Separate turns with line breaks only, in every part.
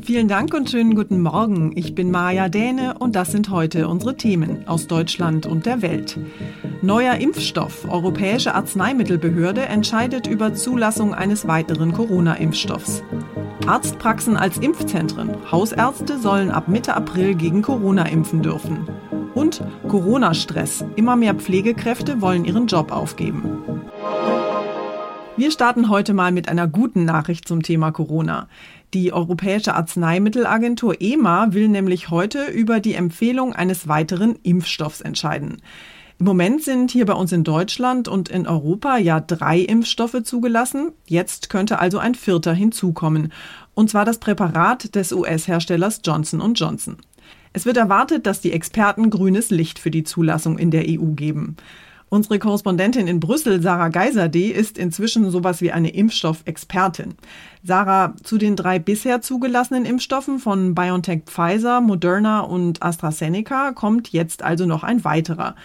Vielen Dank und schönen guten Morgen. Ich bin Maja Däne und das sind heute unsere Themen aus Deutschland und der Welt. Neuer Impfstoff. Europäische Arzneimittelbehörde entscheidet über Zulassung eines weiteren Corona-Impfstoffs. Arztpraxen als Impfzentren. Hausärzte sollen ab Mitte April gegen Corona impfen dürfen. Und Corona-Stress. Immer mehr Pflegekräfte wollen ihren Job aufgeben. Wir starten heute mal mit einer guten Nachricht zum Thema Corona. Die Europäische Arzneimittelagentur EMA will nämlich heute über die Empfehlung eines weiteren Impfstoffs entscheiden. Im Moment sind hier bei uns in Deutschland und in Europa ja drei Impfstoffe zugelassen. Jetzt könnte also ein vierter hinzukommen. Und zwar das Präparat des US-Herstellers Johnson Johnson. Es wird erwartet, dass die Experten grünes Licht für die Zulassung in der EU geben. Unsere Korrespondentin in Brüssel, Sarah Geiserde, ist inzwischen sowas wie eine Impfstoffexpertin. Sarah, zu den drei bisher zugelassenen Impfstoffen von BioNTech Pfizer, Moderna und AstraZeneca kommt jetzt also noch ein weiterer.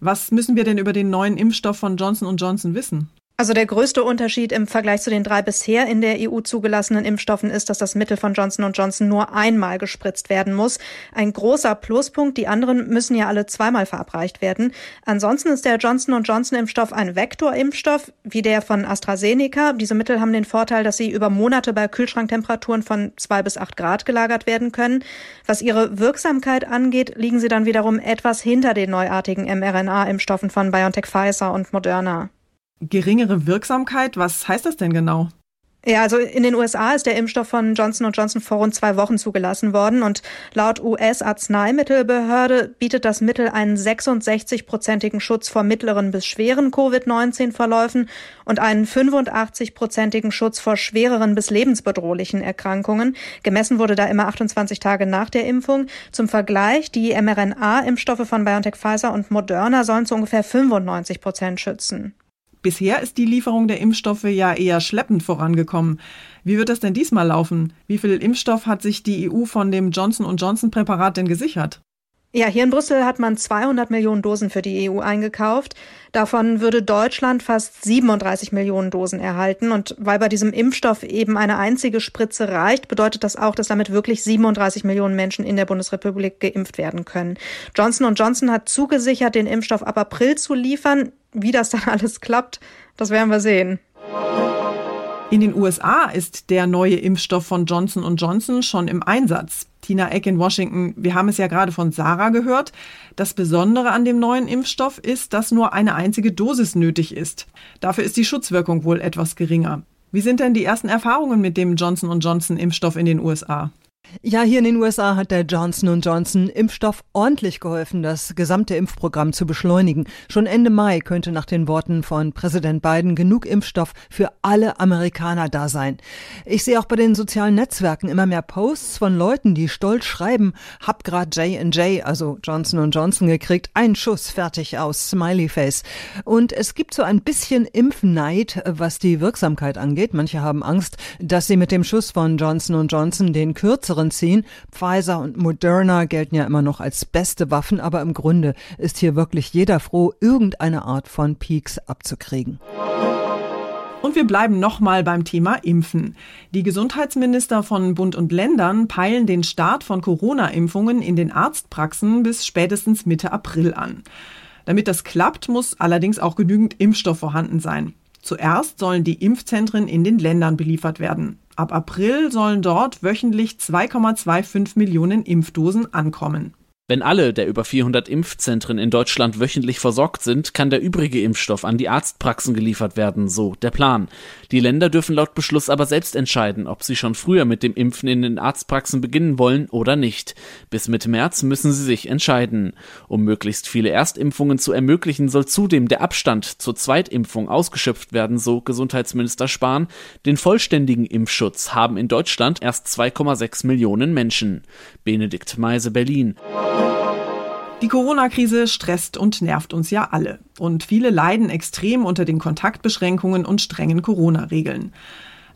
Was müssen wir denn über den neuen Impfstoff von Johnson Johnson wissen?
Also der größte Unterschied im Vergleich zu den drei bisher in der EU zugelassenen Impfstoffen ist, dass das Mittel von Johnson Johnson nur einmal gespritzt werden muss. Ein großer Pluspunkt. Die anderen müssen ja alle zweimal verabreicht werden. Ansonsten ist der Johnson Johnson Impfstoff ein Vektorimpfstoff, wie der von AstraZeneca. Diese Mittel haben den Vorteil, dass sie über Monate bei Kühlschranktemperaturen von zwei bis acht Grad gelagert werden können. Was ihre Wirksamkeit angeht, liegen sie dann wiederum etwas hinter den neuartigen mRNA-Impfstoffen von BioNTech Pfizer und Moderna.
Geringere Wirksamkeit, was heißt das denn genau?
Ja, also in den USA ist der Impfstoff von Johnson Johnson vor rund zwei Wochen zugelassen worden und laut US-Arzneimittelbehörde bietet das Mittel einen 66-prozentigen Schutz vor mittleren bis schweren Covid-19-Verläufen und einen 85-prozentigen Schutz vor schwereren bis lebensbedrohlichen Erkrankungen. Gemessen wurde da immer 28 Tage nach der Impfung. Zum Vergleich, die mRNA-Impfstoffe von BioNTech Pfizer und Moderna sollen zu ungefähr 95 Prozent schützen.
Bisher ist die Lieferung der Impfstoffe ja eher schleppend vorangekommen. Wie wird das denn diesmal laufen? Wie viel Impfstoff hat sich die EU von dem Johnson Johnson Präparat denn gesichert?
Ja, hier in Brüssel hat man 200 Millionen Dosen für die EU eingekauft. Davon würde Deutschland fast 37 Millionen Dosen erhalten. Und weil bei diesem Impfstoff eben eine einzige Spritze reicht, bedeutet das auch, dass damit wirklich 37 Millionen Menschen in der Bundesrepublik geimpft werden können. Johnson Johnson hat zugesichert, den Impfstoff ab April zu liefern. Wie das dann alles klappt, das werden wir sehen.
In den USA ist der neue Impfstoff von Johnson Johnson schon im Einsatz. Tina Eck in Washington, wir haben es ja gerade von Sarah gehört. Das Besondere an dem neuen Impfstoff ist, dass nur eine einzige Dosis nötig ist. Dafür ist die Schutzwirkung wohl etwas geringer. Wie sind denn die ersten Erfahrungen mit dem Johnson Johnson Impfstoff in den USA?
Ja, hier in den USA hat der Johnson Johnson Impfstoff ordentlich geholfen, das gesamte Impfprogramm zu beschleunigen. Schon Ende Mai könnte nach den Worten von Präsident Biden genug Impfstoff für alle Amerikaner da sein. Ich sehe auch bei den sozialen Netzwerken immer mehr Posts von Leuten, die stolz schreiben, hab grad J&J, also Johnson Johnson gekriegt, ein Schuss fertig aus Smiley Face. Und es gibt so ein bisschen Impfneid, was die Wirksamkeit angeht. Manche haben Angst, dass sie mit dem Schuss von Johnson Johnson den kürzeren Kürzeren ziehen. Pfizer und Moderna gelten ja immer noch als beste Waffen, aber im Grunde ist hier wirklich jeder froh, irgendeine Art von Peaks abzukriegen.
Und wir bleiben nochmal beim Thema Impfen. Die Gesundheitsminister von Bund und Ländern peilen den Start von Corona-Impfungen in den Arztpraxen bis spätestens Mitte April an. Damit das klappt, muss allerdings auch genügend Impfstoff vorhanden sein. Zuerst sollen die Impfzentren in den Ländern beliefert werden. Ab April sollen dort wöchentlich 2,25 Millionen Impfdosen ankommen.
Wenn alle der über 400 Impfzentren in Deutschland wöchentlich versorgt sind, kann der übrige Impfstoff an die Arztpraxen geliefert werden, so der Plan. Die Länder dürfen laut Beschluss aber selbst entscheiden, ob sie schon früher mit dem Impfen in den Arztpraxen beginnen wollen oder nicht. Bis Mitte März müssen sie sich entscheiden. Um möglichst viele Erstimpfungen zu ermöglichen, soll zudem der Abstand zur Zweitimpfung ausgeschöpft werden, so Gesundheitsminister Spahn. Den vollständigen Impfschutz haben in Deutschland erst 2,6 Millionen Menschen. Benedikt Meise, Berlin.
Die Corona-Krise stresst und nervt uns ja alle. Und viele leiden extrem unter den Kontaktbeschränkungen und strengen Corona-Regeln.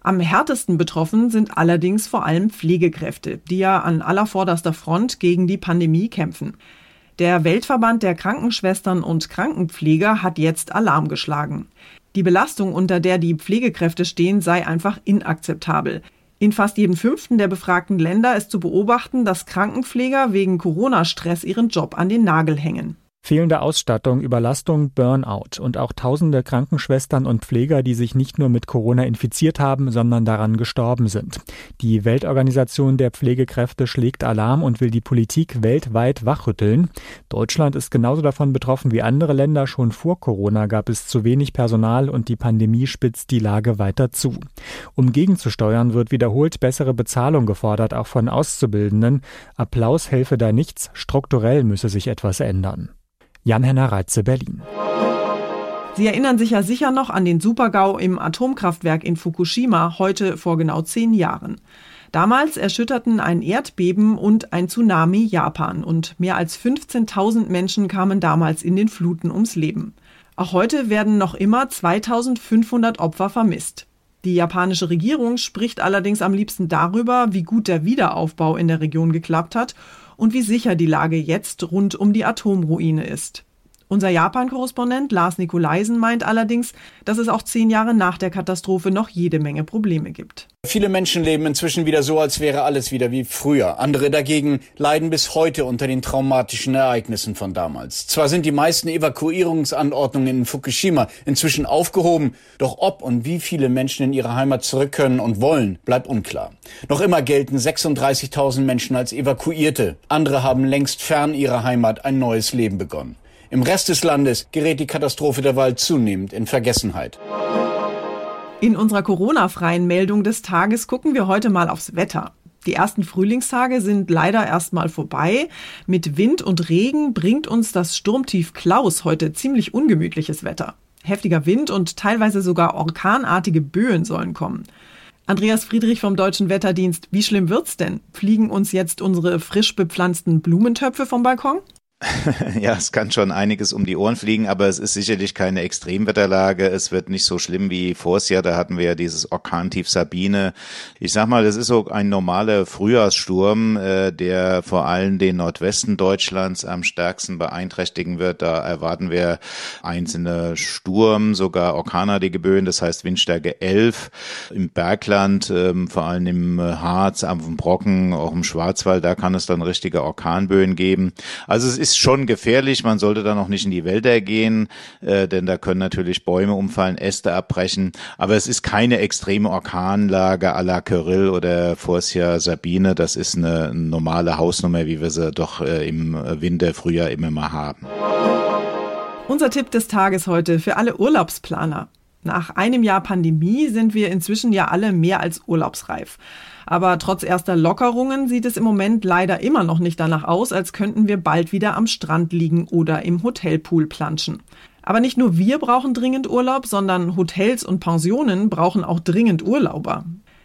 Am härtesten betroffen sind allerdings vor allem Pflegekräfte, die ja an aller vorderster Front gegen die Pandemie kämpfen. Der Weltverband der Krankenschwestern und Krankenpfleger hat jetzt Alarm geschlagen. Die Belastung, unter der die Pflegekräfte stehen, sei einfach inakzeptabel. In fast jedem fünften der befragten Länder ist zu beobachten, dass Krankenpfleger wegen Corona-Stress ihren Job an den Nagel hängen.
Fehlende Ausstattung, Überlastung, Burnout und auch tausende Krankenschwestern und Pfleger, die sich nicht nur mit Corona infiziert haben, sondern daran gestorben sind. Die Weltorganisation der Pflegekräfte schlägt Alarm und will die Politik weltweit wachrütteln. Deutschland ist genauso davon betroffen wie andere Länder. Schon vor Corona gab es zu wenig Personal und die Pandemie spitzt die Lage weiter zu. Um gegenzusteuern, wird wiederholt bessere Bezahlung gefordert, auch von Auszubildenden. Applaus helfe da nichts, strukturell müsse sich etwas ändern. Jan-Henner Reitze, Berlin.
Sie erinnern sich ja sicher noch an den Supergau im Atomkraftwerk in Fukushima, heute vor genau zehn Jahren. Damals erschütterten ein Erdbeben und ein Tsunami Japan und mehr als 15.000 Menschen kamen damals in den Fluten ums Leben. Auch heute werden noch immer 2500 Opfer vermisst. Die japanische Regierung spricht allerdings am liebsten darüber, wie gut der Wiederaufbau in der Region geklappt hat und wie sicher die Lage jetzt rund um die Atomruine ist. Unser Japan-Korrespondent Lars Nikolaisen meint allerdings, dass es auch zehn Jahre nach der Katastrophe noch jede Menge Probleme gibt.
Viele Menschen leben inzwischen wieder so, als wäre alles wieder wie früher. Andere dagegen leiden bis heute unter den traumatischen Ereignissen von damals. Zwar sind die meisten Evakuierungsanordnungen in Fukushima inzwischen aufgehoben, doch ob und wie viele Menschen in ihre Heimat zurück können und wollen, bleibt unklar. Noch immer gelten 36.000 Menschen als Evakuierte. Andere haben längst fern ihrer Heimat ein neues Leben begonnen. Im Rest des Landes gerät die Katastrophe derweil zunehmend in Vergessenheit.
In unserer Corona-freien Meldung des Tages gucken wir heute mal aufs Wetter. Die ersten Frühlingstage sind leider erstmal vorbei. Mit Wind und Regen bringt uns das Sturmtief Klaus heute ziemlich ungemütliches Wetter. Heftiger Wind und teilweise sogar orkanartige Böen sollen kommen. Andreas Friedrich vom Deutschen Wetterdienst, wie schlimm wird's denn? Fliegen uns jetzt unsere frisch bepflanzten Blumentöpfe vom Balkon?
ja, es kann schon einiges um die Ohren fliegen, aber es ist sicherlich keine Extremwetterlage. Es wird nicht so schlimm wie vors Jahr. Da hatten wir ja dieses Orkantief Sabine. Ich sag mal, das ist so ein normaler Frühjahrssturm, äh, der vor allem den Nordwesten Deutschlands am stärksten beeinträchtigen wird. Da erwarten wir einzelne Sturm, sogar orkanartige Böen, das heißt Windstärke 11. Im Bergland, ähm, vor allem im Harz, am Brocken, auch im Schwarzwald, da kann es dann richtige Orkanböen geben. Also es ist ist schon gefährlich. Man sollte da noch nicht in die Wälder gehen, äh, denn da können natürlich Bäume umfallen, Äste abbrechen. Aber es ist keine extreme Orkanlage à la Kyrill oder Forcia Sabine. Das ist eine normale Hausnummer, wie wir sie doch äh, im Winter, Frühjahr immer mal haben.
Unser Tipp des Tages heute für alle Urlaubsplaner. Nach einem Jahr Pandemie sind wir inzwischen ja alle mehr als urlaubsreif. Aber trotz erster Lockerungen sieht es im Moment leider immer noch nicht danach aus, als könnten wir bald wieder am Strand liegen oder im Hotelpool planschen. Aber nicht nur wir brauchen dringend Urlaub, sondern Hotels und Pensionen brauchen auch dringend Urlauber.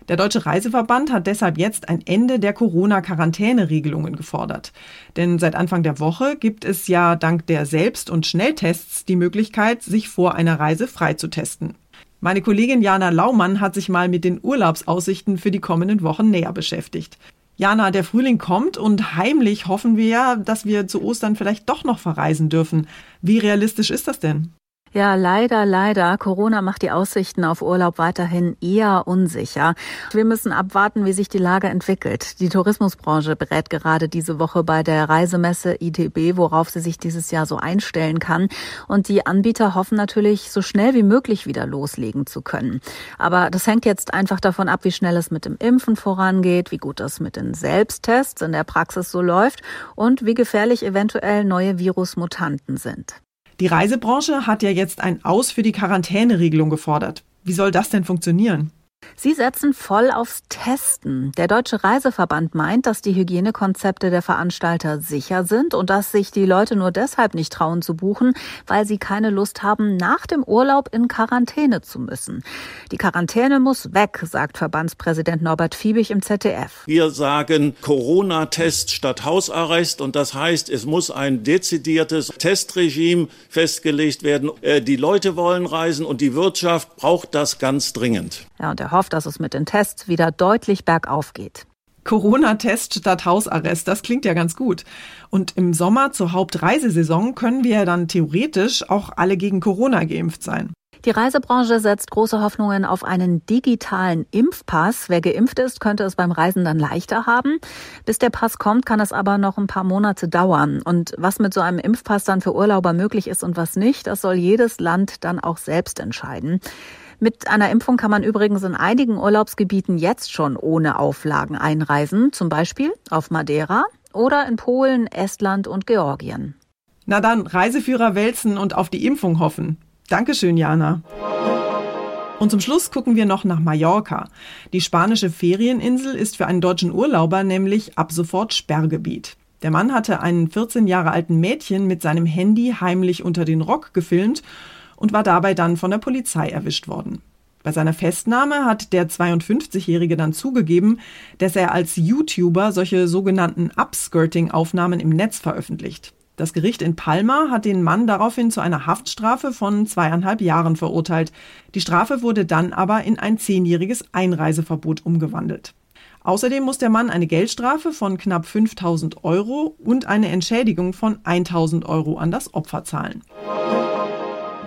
Der Deutsche Reiseverband hat deshalb jetzt ein Ende der Corona-Quarantäneregelungen gefordert. Denn seit Anfang der Woche gibt es ja dank der Selbst- und Schnelltests die Möglichkeit, sich vor einer Reise freizutesten. Meine Kollegin Jana Laumann hat sich mal mit den Urlaubsaussichten für die kommenden Wochen näher beschäftigt. Jana, der Frühling kommt und heimlich hoffen wir ja, dass wir zu Ostern vielleicht doch noch verreisen dürfen. Wie realistisch ist das denn?
Ja, leider, leider. Corona macht die Aussichten auf Urlaub weiterhin eher unsicher. Wir müssen abwarten, wie sich die Lage entwickelt. Die Tourismusbranche berät gerade diese Woche bei der Reisemesse ITB, worauf sie sich dieses Jahr so einstellen kann. Und die Anbieter hoffen natürlich, so schnell wie möglich wieder loslegen zu können. Aber das hängt jetzt einfach davon ab, wie schnell es mit dem Impfen vorangeht, wie gut das mit den Selbsttests in der Praxis so läuft und wie gefährlich eventuell neue Virusmutanten sind.
Die Reisebranche hat ja jetzt ein Aus für die Quarantäneregelung gefordert. Wie soll das denn funktionieren?
Sie setzen voll aufs Testen. Der Deutsche Reiseverband meint, dass die Hygienekonzepte der Veranstalter sicher sind und dass sich die Leute nur deshalb nicht trauen zu buchen, weil sie keine Lust haben, nach dem Urlaub in Quarantäne zu müssen. Die Quarantäne muss weg, sagt Verbandspräsident Norbert Fiebig im ZDF.
Wir sagen Corona-Test statt Hausarrest und das heißt, es muss ein dezidiertes Testregime festgelegt werden. Äh, die Leute wollen reisen und die Wirtschaft braucht das ganz dringend.
Ja, und er hofft, dass es mit den Tests wieder deutlich bergauf geht.
Corona-Test statt Hausarrest, das klingt ja ganz gut. Und im Sommer zur Hauptreisesaison können wir ja dann theoretisch auch alle gegen Corona geimpft sein.
Die Reisebranche setzt große Hoffnungen auf einen digitalen Impfpass. Wer geimpft ist, könnte es beim Reisen dann leichter haben. Bis der Pass kommt, kann es aber noch ein paar Monate dauern. Und was mit so einem Impfpass dann für Urlauber möglich ist und was nicht, das soll jedes Land dann auch selbst entscheiden. Mit einer Impfung kann man übrigens in einigen Urlaubsgebieten jetzt schon ohne Auflagen einreisen, zum Beispiel auf Madeira oder in Polen, Estland und Georgien.
Na dann, Reiseführer wälzen und auf die Impfung hoffen. Dankeschön, Jana. Und zum Schluss gucken wir noch nach Mallorca. Die spanische Ferieninsel ist für einen deutschen Urlauber nämlich ab sofort Sperrgebiet. Der Mann hatte einen 14 Jahre alten Mädchen mit seinem Handy heimlich unter den Rock gefilmt und war dabei dann von der Polizei erwischt worden. Bei seiner Festnahme hat der 52-Jährige dann zugegeben, dass er als YouTuber solche sogenannten Upskirting-Aufnahmen im Netz veröffentlicht. Das Gericht in Palma hat den Mann daraufhin zu einer Haftstrafe von zweieinhalb Jahren verurteilt. Die Strafe wurde dann aber in ein zehnjähriges Einreiseverbot umgewandelt. Außerdem muss der Mann eine Geldstrafe von knapp 5000 Euro und eine Entschädigung von 1000 Euro an das Opfer zahlen.